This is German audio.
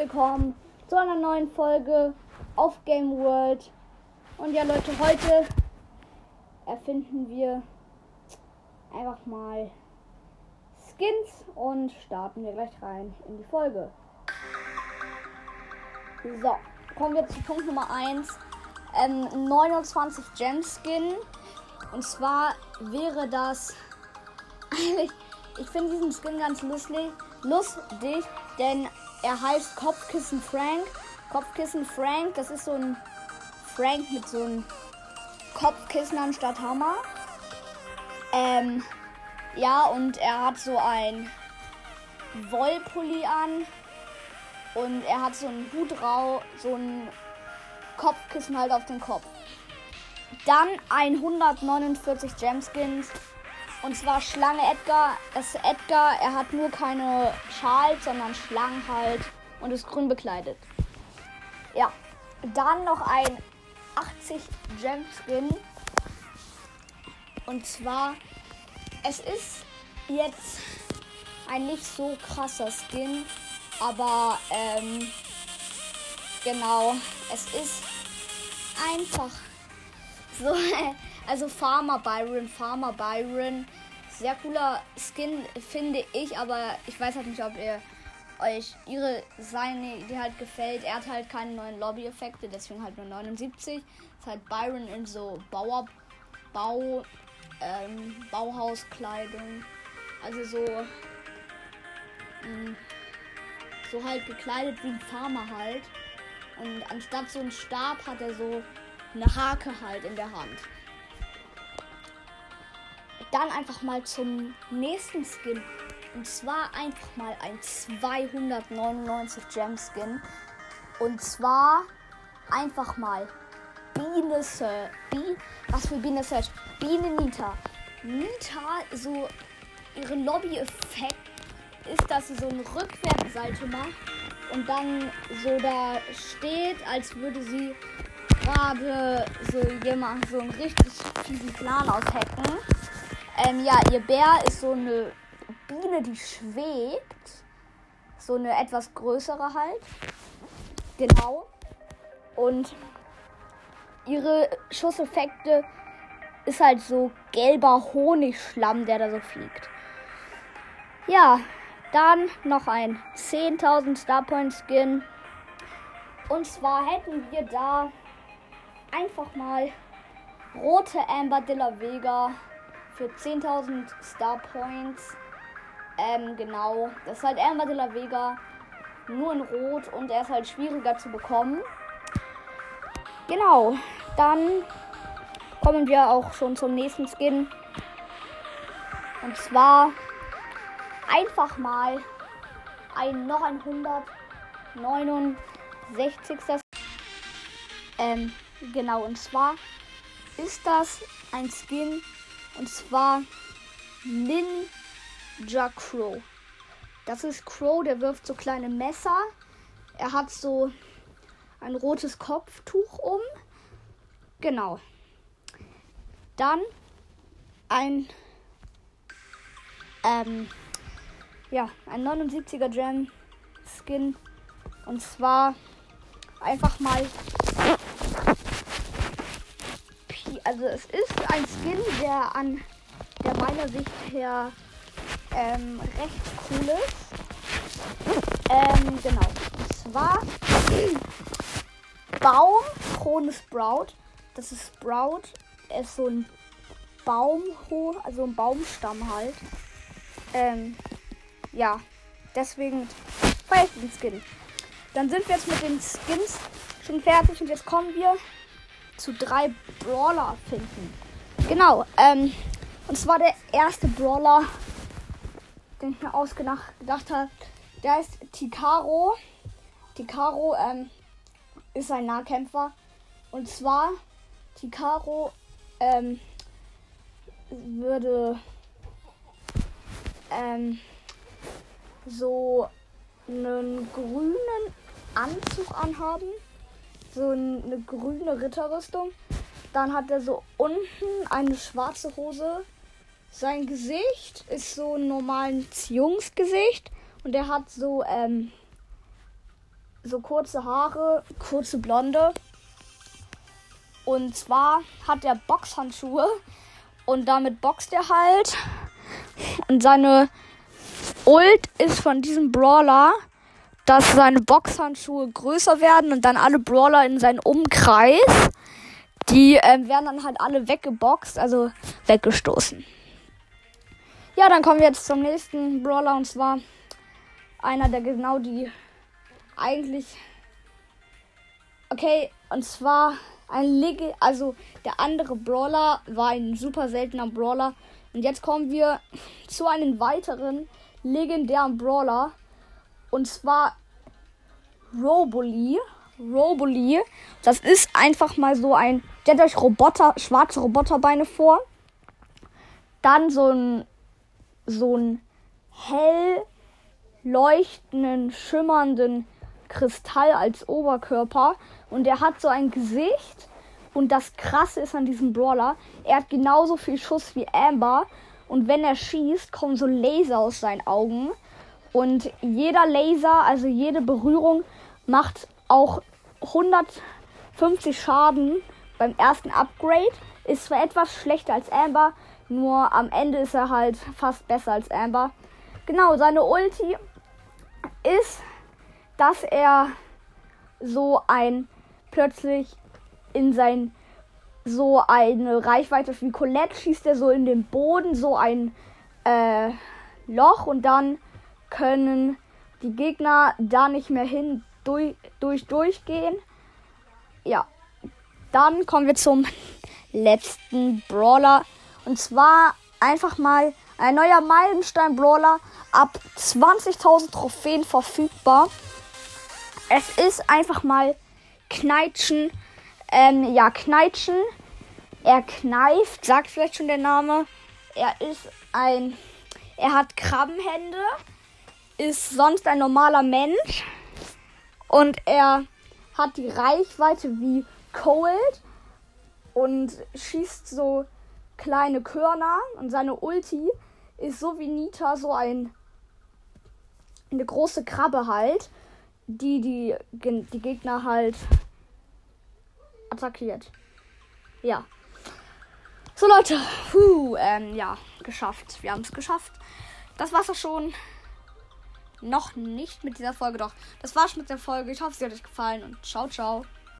willkommen zu einer neuen Folge auf Game World. Und ja, Leute, heute erfinden wir einfach mal Skins und starten wir gleich rein in die Folge. So, kommen wir zu Punkt Nummer 1. Ähm, 29 Gem Skin. Und zwar wäre das eigentlich, ich finde diesen Skin ganz lustig, lustig, denn er heißt Kopfkissen Frank. Kopfkissen Frank, das ist so ein Frank mit so einem Kopfkissen anstatt Hammer. Ähm, ja, und er hat so ein Wollpulli an. Und er hat so einen Hut rau, so ein Kopfkissen halt auf den Kopf. Dann 149 Gemskins. Und zwar Schlange Edgar. Ist Edgar, er hat nur keine Schals, sondern Schlangen halt. Und ist grün bekleidet. Ja. Dann noch ein 80 Gem Skin. Und zwar, es ist jetzt ein nicht so krasser Skin. Aber, ähm, genau, es ist einfach so. Also Farmer Byron, Farmer Byron. Sehr cooler Skin, finde ich, aber ich weiß halt nicht, ob ihr euch ihre seine Idee halt gefällt. Er hat halt keine neuen Lobby-Effekte, deswegen halt nur 79. Ist halt Byron in so Bauer, Bau, ähm, Bauhauskleidung. Also so, mh, so halt gekleidet wie ein Farmer halt. Und anstatt so ein Stab hat er so eine Hake halt in der Hand. Dann einfach mal zum nächsten Skin. Und zwar einfach mal ein 299 Gem Skin. Und zwar einfach mal Biene Search. Bi was für Biene Search? Biene Nita. Nita, so ihre Lobby-Effekt ist, dass sie so eine Rückwärtsseite macht und dann so da steht, als würde sie gerade so jemand so einen richtig fiesen Plan aushacken. Ähm, ja, ihr Bär ist so eine Biene, die schwebt. So eine etwas größere halt. Genau. Und ihre Schusseffekte ist halt so gelber Honigschlamm, der da so fliegt. Ja, dann noch ein 10.000 Starpoint Skin. Und zwar hätten wir da einfach mal rote Amber de la Vega für 10.000 Star Points. Ähm, genau. Das ist halt Amber de la Vega. Nur in Rot und er ist halt schwieriger zu bekommen. Genau. Dann kommen wir auch schon zum nächsten Skin. Und zwar einfach mal ein noch ein 169. Ähm, genau. Und zwar ist das ein Skin und zwar Ninja Crow. Das ist Crow, der wirft so kleine Messer. Er hat so ein rotes Kopftuch um. Genau. Dann ein ähm, ja, ein 79er Gem Skin. Und zwar einfach mal es ist ein Skin, der an der meiner Sicht her ähm, recht cool ist. Ähm, genau. Und zwar Baum Krone Sprout. Das ist Sprout. Er ist so ein Baum hoch, also ein Baumstamm halt. Ähm, ja, deswegen feiere ich den Skin. Dann sind wir jetzt mit den Skins schon fertig und jetzt kommen wir zu drei Brawler finden. Genau, ähm, und zwar der erste Brawler, den ich mir ausgedacht habe, der heißt Tikaro. Tikaro ähm, ist ein Nahkämpfer. Und zwar, Tikaro ähm, würde ähm, so einen grünen Anzug anhaben so eine grüne Ritterrüstung. Dann hat er so unten eine schwarze Hose. Sein Gesicht ist so ein normales Jungsgesicht. Und er hat so, ähm, so kurze Haare, kurze Blonde. Und zwar hat er Boxhandschuhe und damit boxt er halt. Und seine Ult ist von diesem Brawler, dass seine Boxhandschuhe größer werden und dann alle Brawler in seinen Umkreis, die äh, werden dann halt alle weggeboxt, also weggestoßen. Ja, dann kommen wir jetzt zum nächsten Brawler und zwar einer, der genau die eigentlich. Okay, und zwar ein Leg also der andere Brawler war ein super seltener Brawler. Und jetzt kommen wir zu einem weiteren legendären Brawler. Und zwar Roboli. Roboli. Das ist einfach mal so ein. Stellt euch Roboter, schwarze Roboterbeine vor. Dann so ein. So ein hell leuchtenden, schimmernden Kristall als Oberkörper. Und er hat so ein Gesicht. Und das Krasse ist an diesem Brawler, er hat genauso viel Schuss wie Amber. Und wenn er schießt, kommen so Laser aus seinen Augen. Und jeder Laser, also jede Berührung, macht auch 150 Schaden beim ersten Upgrade. Ist zwar etwas schlechter als Amber, nur am Ende ist er halt fast besser als Amber. Genau, seine Ulti ist, dass er so ein plötzlich in sein so eine Reichweite wie Colette schießt er so in den Boden so ein äh, Loch und dann können die Gegner da nicht mehr hin durch, durch durchgehen. Ja, dann kommen wir zum letzten Brawler und zwar einfach mal ein neuer Meilenstein-Brawler ab 20.000 Trophäen verfügbar. Es ist einfach mal Kneitschen. Ähm, ja, Kneitschen. Er kneift, sagt vielleicht schon der Name. Er ist ein. Er hat Krabbenhände. Ist sonst ein normaler Mensch. Und er hat die Reichweite wie Cold. Und schießt so kleine Körner. Und seine Ulti ist so wie Nita so ein eine große Krabbe halt, die die, die Gegner halt attackiert. Ja. So Leute, puh, ähm, ja, geschafft. Wir haben es geschafft. Das war's auch schon. Noch nicht mit dieser Folge, doch. Das war's mit der Folge. Ich hoffe, sie hat euch gefallen und ciao, ciao.